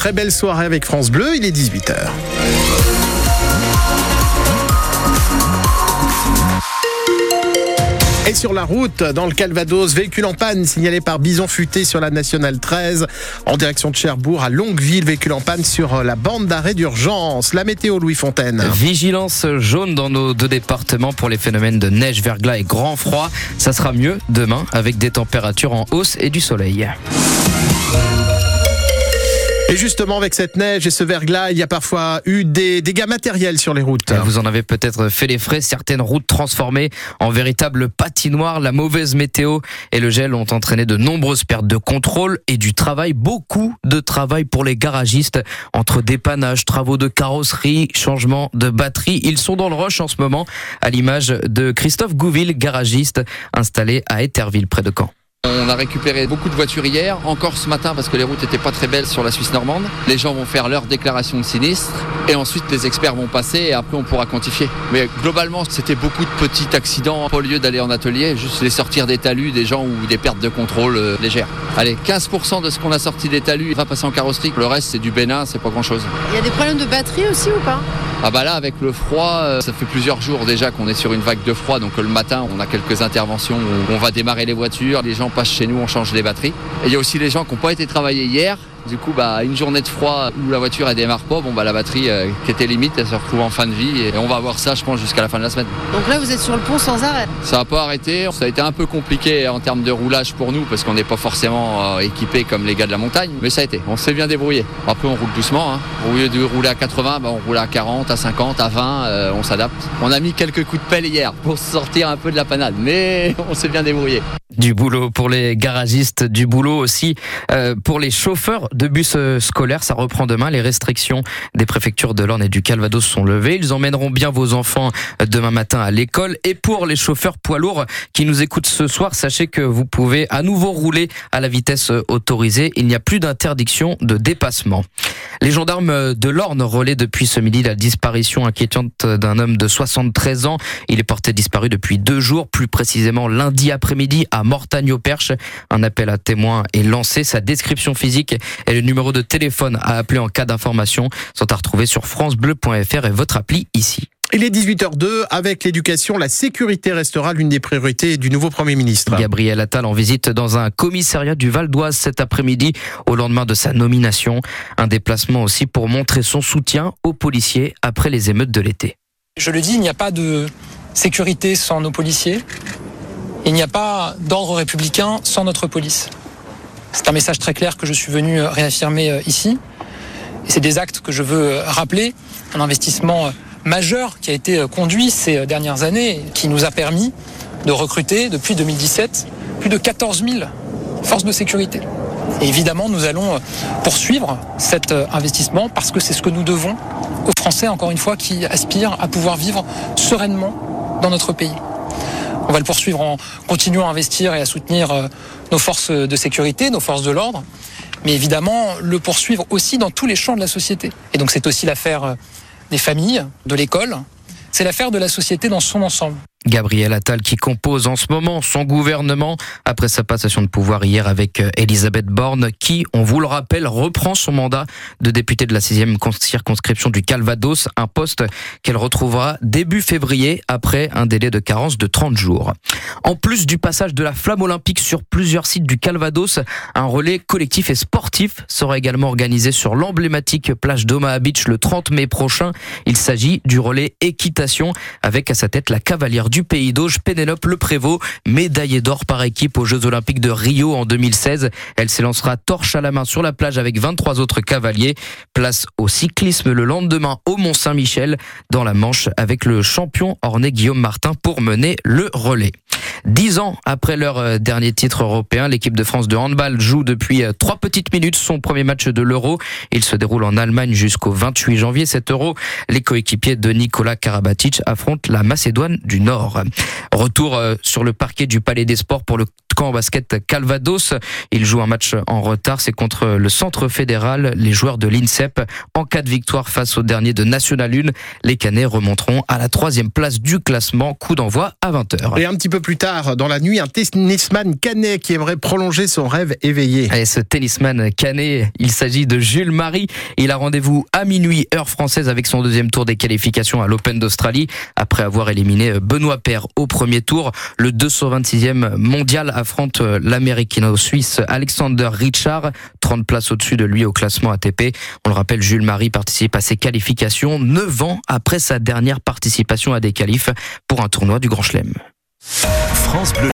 très belle soirée avec France Bleu, il est 18h. Et sur la route, dans le Calvados, véhicule en panne signalé par Bison Futé sur la nationale 13, en direction de Cherbourg à Longueville, véhicule en panne sur la bande d'arrêt d'urgence. La météo, Louis Fontaine. Vigilance jaune dans nos deux départements pour les phénomènes de neige, verglas et grand froid. Ça sera mieux demain avec des températures en hausse et du soleil. Et justement, avec cette neige et ce verglas, il y a parfois eu des dégâts matériels sur les routes. Vous en avez peut-être fait les frais. Certaines routes transformées en véritable patinoire. La mauvaise météo et le gel ont entraîné de nombreuses pertes de contrôle et du travail. Beaucoup de travail pour les garagistes entre dépannage, travaux de carrosserie, changement de batterie. Ils sont dans le rush en ce moment, à l'image de Christophe Gouville, garagiste installé à Etterville, près de Caen. On a récupéré beaucoup de voitures hier, encore ce matin parce que les routes n'étaient pas très belles sur la Suisse normande. Les gens vont faire leur déclaration de sinistre et ensuite les experts vont passer et après on pourra quantifier. Mais globalement, c'était beaucoup de petits accidents. Au lieu d'aller en atelier, juste les sortir des talus des gens ou des pertes de contrôle euh, légères. Allez, 15% de ce qu'on a sorti des talus va passer en carrosserie. Le reste, c'est du bénin, c'est pas grand chose. Il y a des problèmes de batterie aussi ou pas? Ah bah là avec le froid, euh, ça fait plusieurs jours déjà qu'on est sur une vague de froid, donc le matin on a quelques interventions où on va démarrer les voitures, les gens passent chez nous, on change les batteries. Et il y a aussi les gens qui n'ont pas été travaillés hier, du coup, bah, une journée de froid où la voiture elle démarre pas, bon bah la batterie euh, qui était limite, elle se retrouve en fin de vie et on va voir ça, je pense, jusqu'à la fin de la semaine. Donc là, vous êtes sur le pont sans arrêt. Ça n'a pas arrêté. Ça a été un peu compliqué en termes de roulage pour nous parce qu'on n'est pas forcément euh, équipé comme les gars de la montagne, mais ça a été. On s'est bien débrouillé. Après, on roule doucement. Hein. Au lieu de rouler à 80, bah, on roule à 40, à 50, à 20. Euh, on s'adapte. On a mis quelques coups de pelle hier pour sortir un peu de la panade, mais on s'est bien débrouillé. Du boulot pour les garagistes, du boulot aussi euh, pour les chauffeurs de bus euh, scolaires. Ça reprend demain. Les restrictions des préfectures de l'Orne et du Calvados sont levées. Ils emmèneront bien vos enfants euh, demain matin à l'école. Et pour les chauffeurs poids lourds qui nous écoutent ce soir, sachez que vous pouvez à nouveau rouler à la vitesse autorisée. Il n'y a plus d'interdiction de dépassement. Les gendarmes de l'Orne relaient depuis ce midi la disparition inquiétante d'un homme de 73 ans. Il est porté disparu depuis deux jours, plus précisément lundi après-midi à Mortagne-au-Perche. Un appel à témoins est lancé. Sa description physique et le numéro de téléphone à appeler en cas d'information sont à retrouver sur francebleu.fr et votre appli ici. Il est 18h02. Avec l'éducation, la sécurité restera l'une des priorités du nouveau Premier ministre. Gabriel Attal en visite dans un commissariat du Val d'Oise cet après-midi au lendemain de sa nomination. Un déplacement aussi pour montrer son soutien aux policiers après les émeutes de l'été. Je le dis, il n'y a pas de sécurité sans nos policiers. Il n'y a pas d'ordre républicain sans notre police. C'est un message très clair que je suis venu réaffirmer euh, ici. C'est des actes que je veux euh, rappeler. Un investissement euh, majeur qui a été conduit ces dernières années, qui nous a permis de recruter depuis 2017 plus de 14 000 forces de sécurité. Évidemment, nous allons poursuivre cet investissement parce que c'est ce que nous devons aux Français, encore une fois, qui aspirent à pouvoir vivre sereinement dans notre pays. On va le poursuivre en continuant à investir et à soutenir euh, nos forces de sécurité, nos forces de l'ordre, mais évidemment le poursuivre aussi dans tous les champs de la société. Et donc c'est aussi l'affaire euh, des familles, de l'école, c'est l'affaire de la société dans son ensemble. Gabriel Attal qui compose en ce moment son gouvernement après sa passation de pouvoir hier avec euh, Elisabeth Borne qui, on vous le rappelle, reprend son mandat de députée de la 6e circonscription du Calvados, un poste qu'elle retrouvera début février après un délai de carence de 30 jours. En plus du passage de la flamme olympique sur plusieurs sites du Calvados, un relais collectif et sportif sera également organisé sur l'emblématique plage d'Omaha Beach le 30 mai prochain. Il s'agit du relais équitation avec à sa tête la cavalière du pays d'Auge, Pénélope Le Prévost, médaillée d'or par équipe aux Jeux Olympiques de Rio en 2016. Elle s'élancera torche à la main sur la plage avec 23 autres cavaliers. Place au cyclisme le lendemain au Mont-Saint-Michel dans la Manche avec le champion orné Guillaume Martin pour mener le relais. Dix ans après leur euh, dernier titre européen, l'équipe de France de handball joue depuis euh, trois petites minutes son premier match de l'Euro. Il se déroule en Allemagne jusqu'au 28 janvier. Cet Euro, les coéquipiers de Nicolas Karabatic affrontent la Macédoine du Nord. Retour euh, sur le parquet du Palais des Sports pour le camp basket Calvados. Il joue un match en retard. C'est contre le centre fédéral, les joueurs de l'INSEP. En cas de victoire face au dernier de National 1, les Canets remonteront à la troisième place du classement. Coup d'envoi à 20h. Et un petit peu plus tard, dans la nuit, un tennisman canet qui aimerait prolonger son rêve éveillé. Et ce tennisman canet, il s'agit de Jules Marie. Il a rendez-vous à minuit, heure française, avec son deuxième tour des qualifications à l'Open d'Australie. Après avoir éliminé Benoît Paire au premier tour, le 226e mondial affronte l'américano-suisse Alexander Richard, 30 places au-dessus de lui au classement ATP. On le rappelle, Jules Marie participe à ses qualifications 9 ans après sa dernière participation à des qualifs pour un tournoi du Grand Chelem. France Bleu.